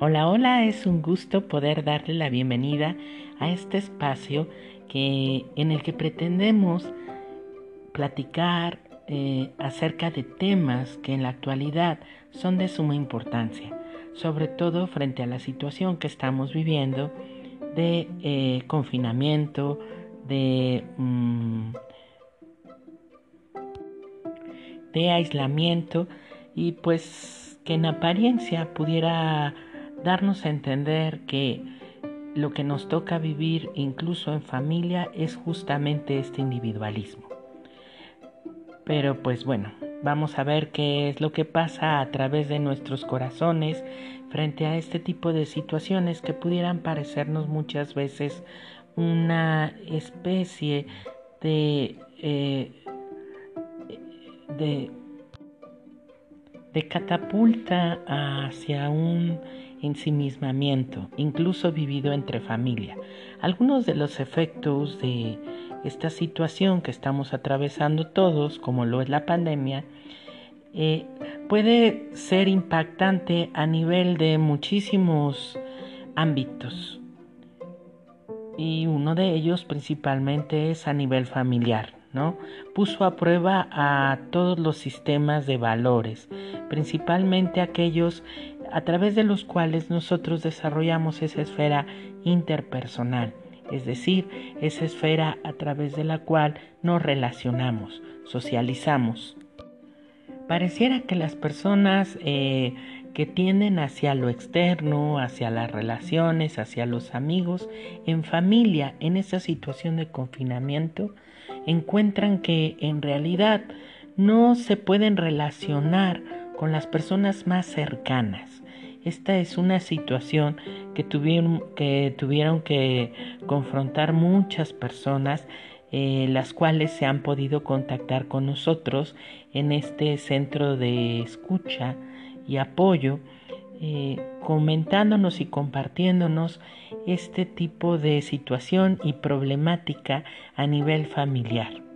Hola, hola, es un gusto poder darle la bienvenida a este espacio que, en el que pretendemos platicar eh, acerca de temas que en la actualidad son de suma importancia, sobre todo frente a la situación que estamos viviendo de eh, confinamiento, de, mm, de aislamiento y pues que en apariencia pudiera darnos a entender que lo que nos toca vivir incluso en familia es justamente este individualismo. Pero pues bueno, vamos a ver qué es lo que pasa a través de nuestros corazones frente a este tipo de situaciones que pudieran parecernos muchas veces una especie de, eh, de, de catapulta hacia un ensimismamiento, incluso vivido entre familia. Algunos de los efectos de esta situación que estamos atravesando todos, como lo es la pandemia, eh, puede ser impactante a nivel de muchísimos ámbitos. Y uno de ellos principalmente es a nivel familiar, Puso a prueba a todos los sistemas de valores, principalmente aquellos a través de los cuales nosotros desarrollamos esa esfera interpersonal, es decir, esa esfera a través de la cual nos relacionamos, socializamos. Pareciera que las personas eh, que tienden hacia lo externo, hacia las relaciones, hacia los amigos, en familia, en esta situación de confinamiento, encuentran que en realidad no se pueden relacionar con las personas más cercanas. Esta es una situación que tuvieron que, tuvieron que confrontar muchas personas, eh, las cuales se han podido contactar con nosotros en este centro de escucha y apoyo, eh, comentándonos y compartiéndonos este tipo de situación y problemática a nivel familiar.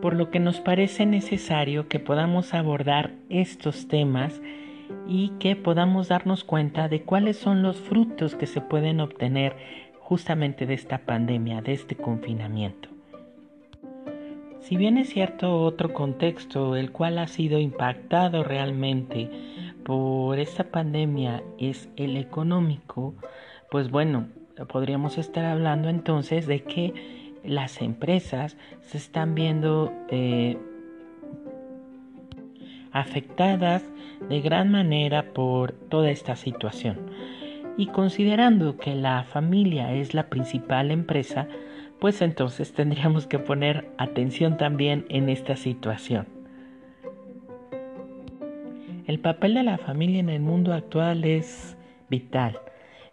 por lo que nos parece necesario que podamos abordar estos temas y que podamos darnos cuenta de cuáles son los frutos que se pueden obtener justamente de esta pandemia, de este confinamiento. Si bien es cierto otro contexto, el cual ha sido impactado realmente por esta pandemia, es el económico, pues bueno, podríamos estar hablando entonces de que las empresas se están viendo eh, afectadas de gran manera por toda esta situación. Y considerando que la familia es la principal empresa, pues entonces tendríamos que poner atención también en esta situación. El papel de la familia en el mundo actual es vital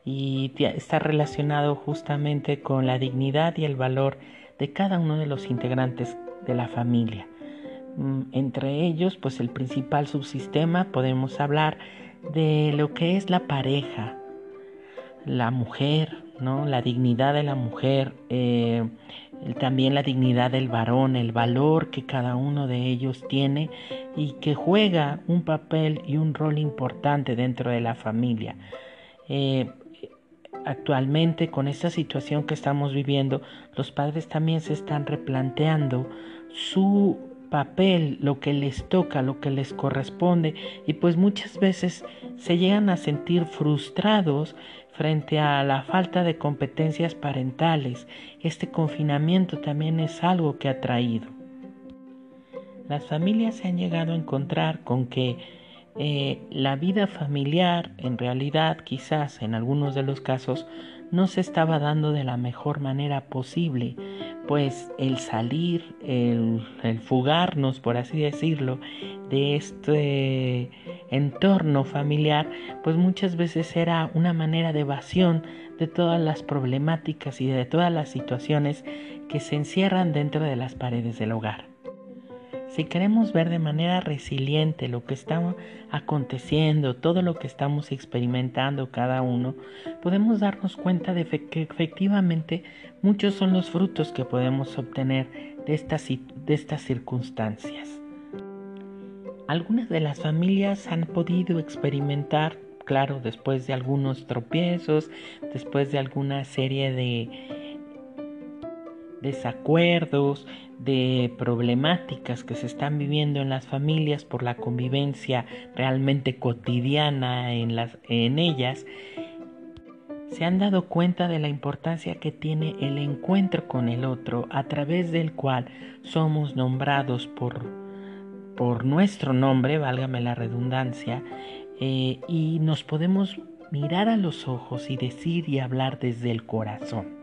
y está relacionado justamente con la dignidad y el valor de cada uno de los integrantes de la familia. Mm, entre ellos, pues el principal subsistema podemos hablar de lo que es la pareja, la mujer, La dignidad de la mujer, eh, también la dignidad del varón, el valor que cada uno de ellos tiene y que juega un papel y un rol importante dentro de la familia. Eh, actualmente con esta situación que estamos viviendo, los padres también se están replanteando su papel, lo que les toca, lo que les corresponde y pues muchas veces se llegan a sentir frustrados frente a la falta de competencias parentales. Este confinamiento también es algo que ha traído. Las familias se han llegado a encontrar con que eh, la vida familiar en realidad quizás en algunos de los casos no se estaba dando de la mejor manera posible, pues el salir, el, el fugarnos, por así decirlo, de este entorno familiar, pues muchas veces era una manera de evasión de todas las problemáticas y de todas las situaciones que se encierran dentro de las paredes del hogar. Si queremos ver de manera resiliente lo que está aconteciendo, todo lo que estamos experimentando cada uno, podemos darnos cuenta de que efectivamente muchos son los frutos que podemos obtener de estas, de estas circunstancias. Algunas de las familias han podido experimentar, claro, después de algunos tropiezos, después de alguna serie de desacuerdos, de problemáticas que se están viviendo en las familias por la convivencia realmente cotidiana en, las, en ellas, se han dado cuenta de la importancia que tiene el encuentro con el otro a través del cual somos nombrados por, por nuestro nombre, válgame la redundancia, eh, y nos podemos mirar a los ojos y decir y hablar desde el corazón.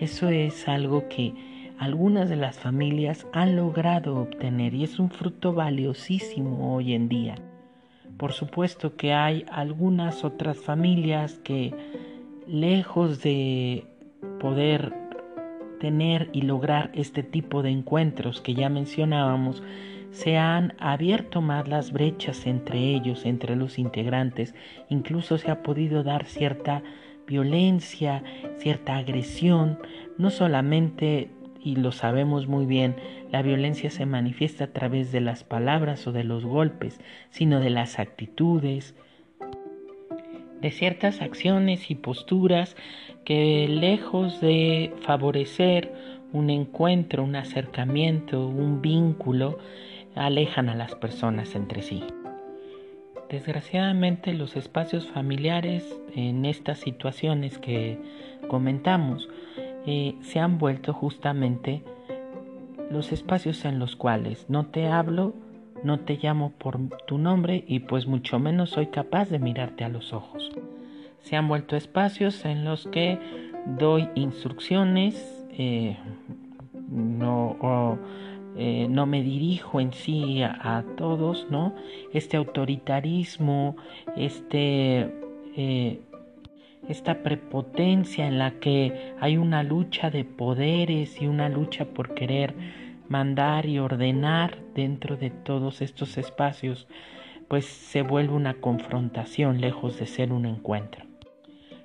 Eso es algo que algunas de las familias han logrado obtener y es un fruto valiosísimo hoy en día. Por supuesto que hay algunas otras familias que lejos de poder tener y lograr este tipo de encuentros que ya mencionábamos, se han abierto más las brechas entre ellos, entre los integrantes, incluso se ha podido dar cierta violencia, cierta agresión, no solamente y lo sabemos muy bien, la violencia se manifiesta a través de las palabras o de los golpes, sino de las actitudes, de ciertas acciones y posturas que lejos de favorecer un encuentro, un acercamiento, un vínculo, alejan a las personas entre sí. Desgraciadamente los espacios familiares en estas situaciones que comentamos eh, se han vuelto justamente los espacios en los cuales no te hablo, no te llamo por tu nombre y pues mucho menos soy capaz de mirarte a los ojos. Se han vuelto espacios en los que doy instrucciones, eh, no, eh, no me dirijo en sí a, todos, ¿no? Este autoritarismo, este esta prepotencia en la que hay una lucha de poderes y una lucha por querer mandar y ordenar dentro de todos estos espacios, pues se vuelve una confrontación lejos de ser un encuentro.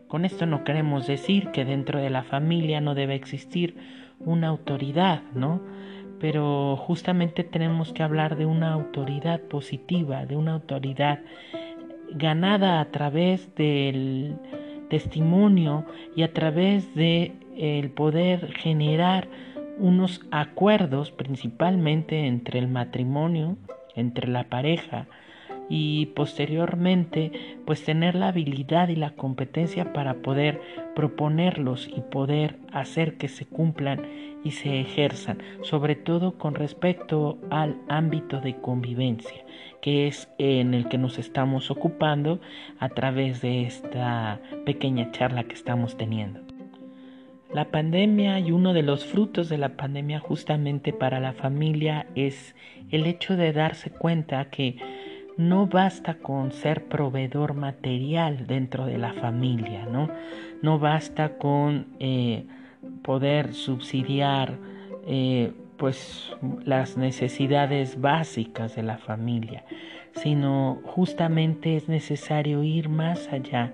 Con esto no queremos decir que dentro de la familia no debe existir una autoridad, ¿no? Pero justamente tenemos que hablar de una autoridad positiva, de una autoridad ganada a través del testimonio y a través de el poder generar unos acuerdos principalmente entre el matrimonio, entre la pareja y posteriormente pues tener la habilidad y la competencia para poder proponerlos y poder hacer que se cumplan y se ejerzan, sobre todo con respecto al ámbito de convivencia que es en el que nos estamos ocupando a través de esta pequeña charla que estamos teniendo. La pandemia y uno de los frutos de la pandemia justamente para la familia es el hecho de darse cuenta que no basta con ser proveedor material dentro de la familia, ¿no? No basta con eh, poder subsidiar eh, pues las necesidades básicas de la familia, sino justamente es necesario ir más allá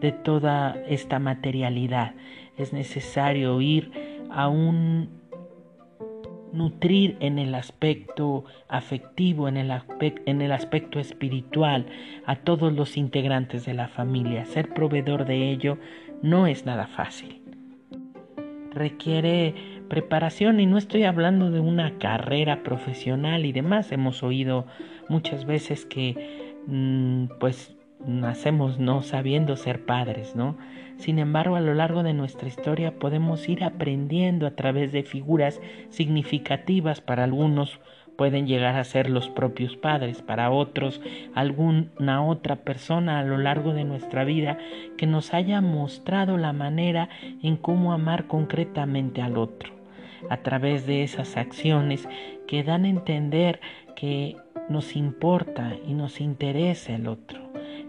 de toda esta materialidad. Es necesario ir a un nutrir en el aspecto afectivo, en el, en el aspecto espiritual a todos los integrantes de la familia. Ser proveedor de ello no es nada fácil. Requiere preparación y no estoy hablando de una carrera profesional y demás. Hemos oído muchas veces que mm, pues nacemos no sabiendo ser padres, ¿no? Sin embargo, a lo largo de nuestra historia podemos ir aprendiendo a través de figuras significativas para algunos pueden llegar a ser los propios padres, para otros alguna otra persona a lo largo de nuestra vida que nos haya mostrado la manera en cómo amar concretamente al otro a través de esas acciones que dan a entender que nos importa y nos interesa el otro,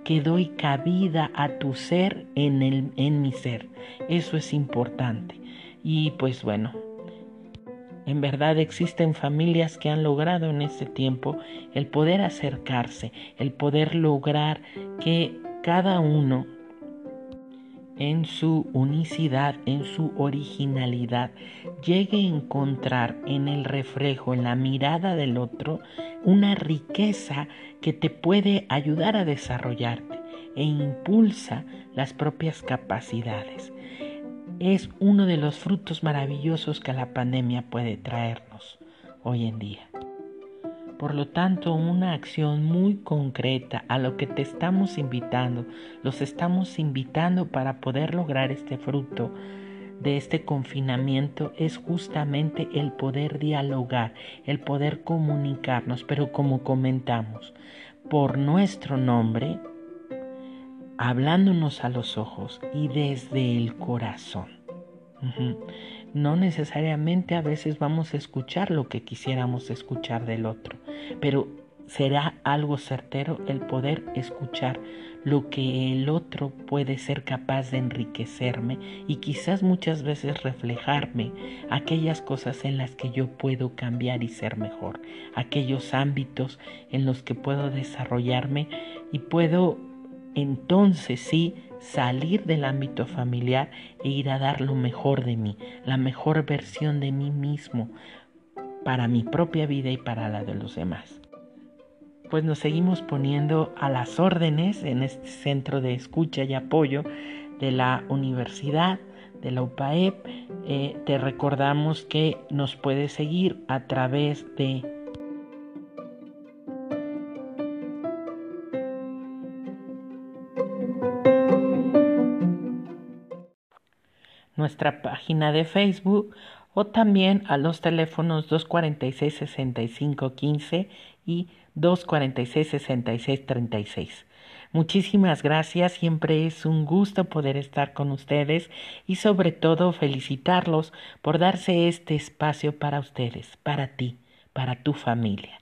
que doy cabida a tu ser en, el, en mi ser. Eso es importante. Y pues bueno, En verdad existen familias que han logrado en este tiempo el poder acercarse, el poder lograr que cada uno en su unicidad, en su originalidad, llegue a encontrar en el reflejo, en la mirada del otro, una riqueza que te puede ayudar a desarrollarte e impulsa las propias capacidades. Es uno de los frutos maravillosos que la pandemia puede traernos hoy en día. Por lo tanto, una acción muy concreta a lo que te estamos invitando, los estamos invitando para poder lograr este fruto de este confinamiento es justamente el poder dialogar, el poder comunicarnos, pero como comentamos, por nuestro nombre, hablándonos a los ojos y desde el corazón. No necesariamente a veces vamos a escuchar lo que quisiéramos escuchar del otro, pero será algo certero el poder escuchar lo que el otro puede ser capaz de enriquecerme y quizás muchas veces reflejarme aquellas cosas en las que yo puedo cambiar y ser mejor, aquellos ámbitos en los que puedo desarrollarme y puedo entonces sí salir del ámbito familiar e ir a dar lo mejor de mí, la mejor versión de mí mismo para mi propia vida y para la de los demás. Pues nos seguimos poniendo a las órdenes en este centro de escucha y apoyo de la universidad, de la UPAEP. Eh, te recordamos que nos puedes seguir a través de nuestra página de Facebook o también a los teléfonos 246-6515 y 246-6636. Muchísimas gracias, siempre es un gusto poder estar con ustedes y sobre todo felicitarlos por darse este espacio para ustedes, para ti, para tu familia.